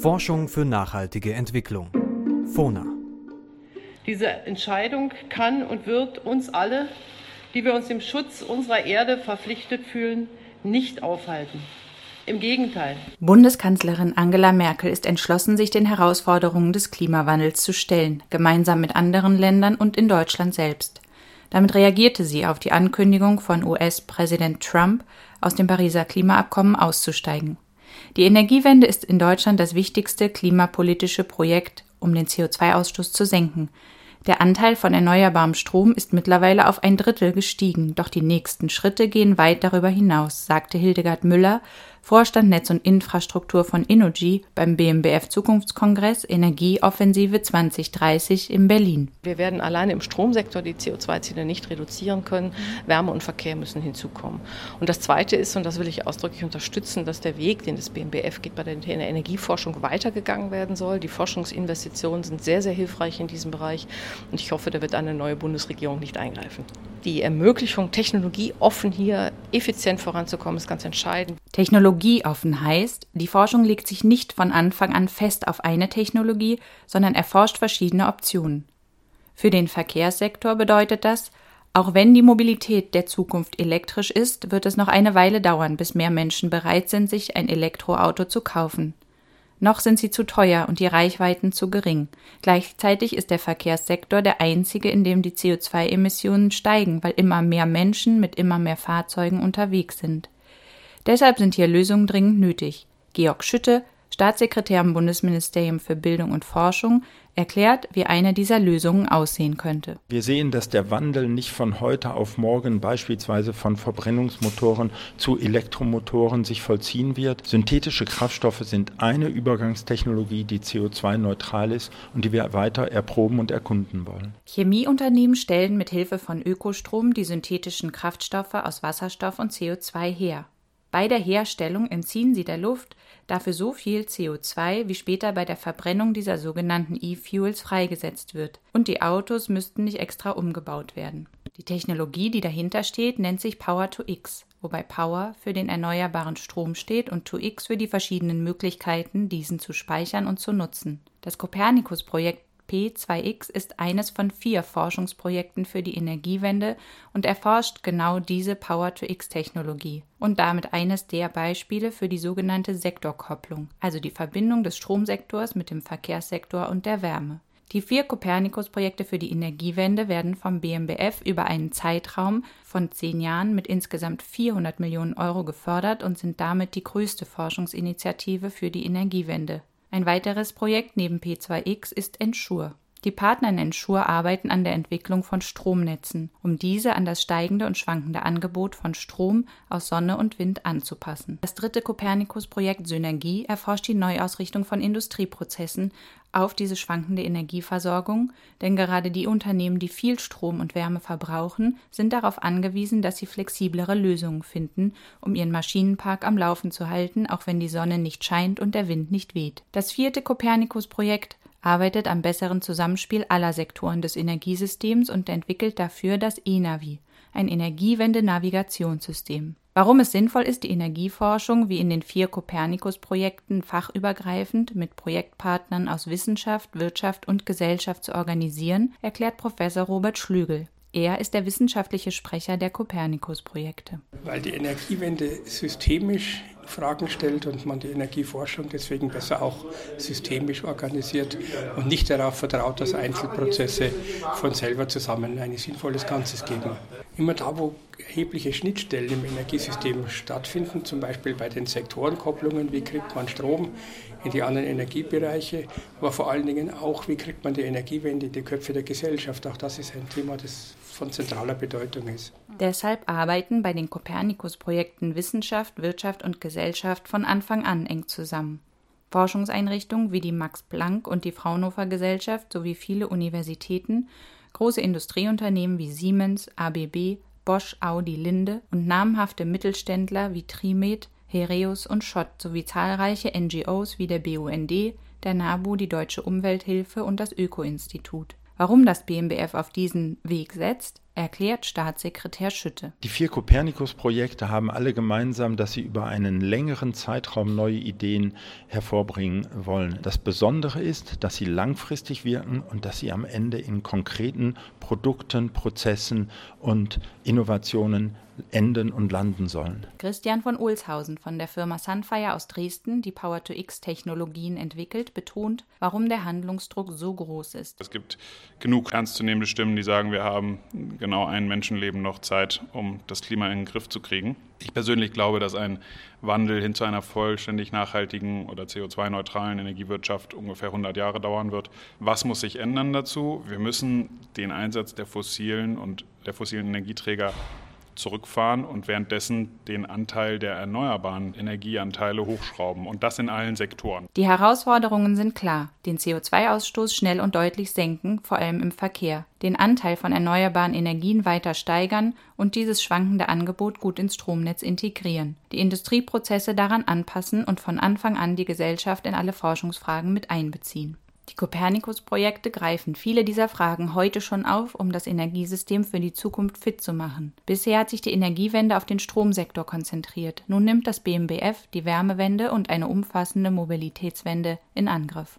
Forschung für nachhaltige Entwicklung. FONA. Diese Entscheidung kann und wird uns alle, die wir uns dem Schutz unserer Erde verpflichtet fühlen, nicht aufhalten. Im Gegenteil. Bundeskanzlerin Angela Merkel ist entschlossen, sich den Herausforderungen des Klimawandels zu stellen, gemeinsam mit anderen Ländern und in Deutschland selbst. Damit reagierte sie auf die Ankündigung von US-Präsident Trump, aus dem Pariser Klimaabkommen auszusteigen. Die Energiewende ist in Deutschland das wichtigste klimapolitische Projekt, um den CO2-Ausstoß zu senken. Der Anteil von erneuerbarem Strom ist mittlerweile auf ein Drittel gestiegen, doch die nächsten Schritte gehen weit darüber hinaus, sagte Hildegard Müller, Vorstand Netz und Infrastruktur von Innogy beim BMBF Zukunftskongress Energieoffensive 2030 in Berlin. Wir werden alleine im Stromsektor die CO2-Ziele nicht reduzieren können. Wärme und Verkehr müssen hinzukommen. Und das Zweite ist, und das will ich ausdrücklich unterstützen, dass der Weg, den das BMBF geht, bei der Energieforschung weitergegangen werden soll. Die Forschungsinvestitionen sind sehr, sehr hilfreich in diesem Bereich. Und ich hoffe, da wird eine neue Bundesregierung nicht eingreifen. Die Ermöglichung, technologieoffen hier effizient voranzukommen, ist ganz entscheidend. Technologieoffen heißt, die Forschung legt sich nicht von Anfang an fest auf eine Technologie, sondern erforscht verschiedene Optionen. Für den Verkehrssektor bedeutet das, auch wenn die Mobilität der Zukunft elektrisch ist, wird es noch eine Weile dauern, bis mehr Menschen bereit sind, sich ein Elektroauto zu kaufen. Noch sind sie zu teuer und die Reichweiten zu gering. Gleichzeitig ist der Verkehrssektor der einzige, in dem die CO2-Emissionen steigen, weil immer mehr Menschen mit immer mehr Fahrzeugen unterwegs sind. Deshalb sind hier Lösungen dringend nötig. Georg Schütte, Staatssekretär im Bundesministerium für Bildung und Forschung, erklärt, wie eine dieser Lösungen aussehen könnte. Wir sehen, dass der Wandel nicht von heute auf morgen beispielsweise von Verbrennungsmotoren zu Elektromotoren sich vollziehen wird. Synthetische Kraftstoffe sind eine Übergangstechnologie, die CO2-neutral ist und die wir weiter erproben und erkunden wollen. Chemieunternehmen stellen mit Hilfe von Ökostrom die synthetischen Kraftstoffe aus Wasserstoff und CO2 her. Bei der Herstellung entziehen sie der Luft dafür so viel CO2, wie später bei der Verbrennung dieser sogenannten E-Fuels freigesetzt wird, und die Autos müssten nicht extra umgebaut werden. Die Technologie, die dahinter steht, nennt sich Power to X, wobei Power für den erneuerbaren Strom steht und to X für die verschiedenen Möglichkeiten, diesen zu speichern und zu nutzen. Das Copernicus-Projekt P2X ist eines von vier Forschungsprojekten für die Energiewende und erforscht genau diese Power-to-X-Technologie und damit eines der Beispiele für die sogenannte Sektorkopplung, also die Verbindung des Stromsektors mit dem Verkehrssektor und der Wärme. Die vier Copernicus-Projekte für die Energiewende werden vom BMBF über einen Zeitraum von zehn Jahren mit insgesamt 400 Millionen Euro gefördert und sind damit die größte Forschungsinitiative für die Energiewende. Ein weiteres Projekt neben P2X ist Ensure. Die Partner in Ensure arbeiten an der Entwicklung von Stromnetzen, um diese an das steigende und schwankende Angebot von Strom aus Sonne und Wind anzupassen. Das dritte Copernicus-Projekt Synergie erforscht die Neuausrichtung von Industrieprozessen auf diese schwankende Energieversorgung, denn gerade die Unternehmen, die viel Strom und Wärme verbrauchen, sind darauf angewiesen, dass sie flexiblere Lösungen finden, um ihren Maschinenpark am Laufen zu halten, auch wenn die Sonne nicht scheint und der Wind nicht weht. Das vierte Copernicus-Projekt arbeitet am besseren Zusammenspiel aller Sektoren des Energiesystems und entwickelt dafür das eNavi, ein Energiewende-Navigationssystem. Warum es sinnvoll ist, die Energieforschung wie in den vier Copernicus-Projekten fachübergreifend mit Projektpartnern aus Wissenschaft, Wirtschaft und Gesellschaft zu organisieren, erklärt Professor Robert Schlügel. Er ist der wissenschaftliche Sprecher der Copernicus-Projekte. Weil die Energiewende systemisch Fragen stellt und man die Energieforschung deswegen besser auch systemisch organisiert und nicht darauf vertraut, dass Einzelprozesse von selber zusammen ein sinnvolles Ganzes geben. Immer da, wo erhebliche Schnittstellen im Energiesystem stattfinden, zum Beispiel bei den Sektorenkopplungen, wie kriegt man Strom in die anderen Energiebereiche, aber vor allen Dingen auch, wie kriegt man die Energiewende in die Köpfe der Gesellschaft. Auch das ist ein Thema, das von zentraler Bedeutung ist. Deshalb arbeiten bei den Copernicus-Projekten Wissenschaft, Wirtschaft und Gesellschaft von Anfang an eng zusammen. Forschungseinrichtungen wie die Max Planck und die Fraunhofer Gesellschaft sowie viele Universitäten, große Industrieunternehmen wie Siemens, ABB, Bosch, Audi, Linde und namhafte Mittelständler wie Trimed, Hereus und Schott sowie zahlreiche NGOs wie der BUND, der NABU, die Deutsche Umwelthilfe und das Öko-Institut. Warum das BMBF auf diesen Weg setzt, erklärt Staatssekretär Schütte. Die vier Kopernikus-Projekte haben alle gemeinsam, dass sie über einen längeren Zeitraum neue Ideen hervorbringen wollen. Das Besondere ist, dass sie langfristig wirken und dass sie am Ende in konkreten Produkten, Prozessen und Innovationen enden und landen sollen. Christian von Olshausen von der Firma Sunfire aus Dresden, die Power-to-X-Technologien entwickelt, betont, warum der Handlungsdruck so groß ist. Es gibt genug ernstzunehmende Stimmen, die sagen, wir haben genau ein Menschenleben noch Zeit, um das Klima in den Griff zu kriegen. Ich persönlich glaube, dass ein Wandel hin zu einer vollständig nachhaltigen oder CO2-neutralen Energiewirtschaft ungefähr 100 Jahre dauern wird. Was muss sich ändern dazu? Wir müssen den Einsatz der fossilen und der fossilen Energieträger zurückfahren und währenddessen den Anteil der erneuerbaren Energieanteile hochschrauben und das in allen Sektoren. Die Herausforderungen sind klar. Den CO2-Ausstoß schnell und deutlich senken, vor allem im Verkehr, den Anteil von erneuerbaren Energien weiter steigern und dieses schwankende Angebot gut ins Stromnetz integrieren, die Industrieprozesse daran anpassen und von Anfang an die Gesellschaft in alle Forschungsfragen mit einbeziehen. Die Copernicus-Projekte greifen viele dieser Fragen heute schon auf, um das Energiesystem für die Zukunft fit zu machen. Bisher hat sich die Energiewende auf den Stromsektor konzentriert. Nun nimmt das BMBF die Wärmewende und eine umfassende Mobilitätswende in Angriff.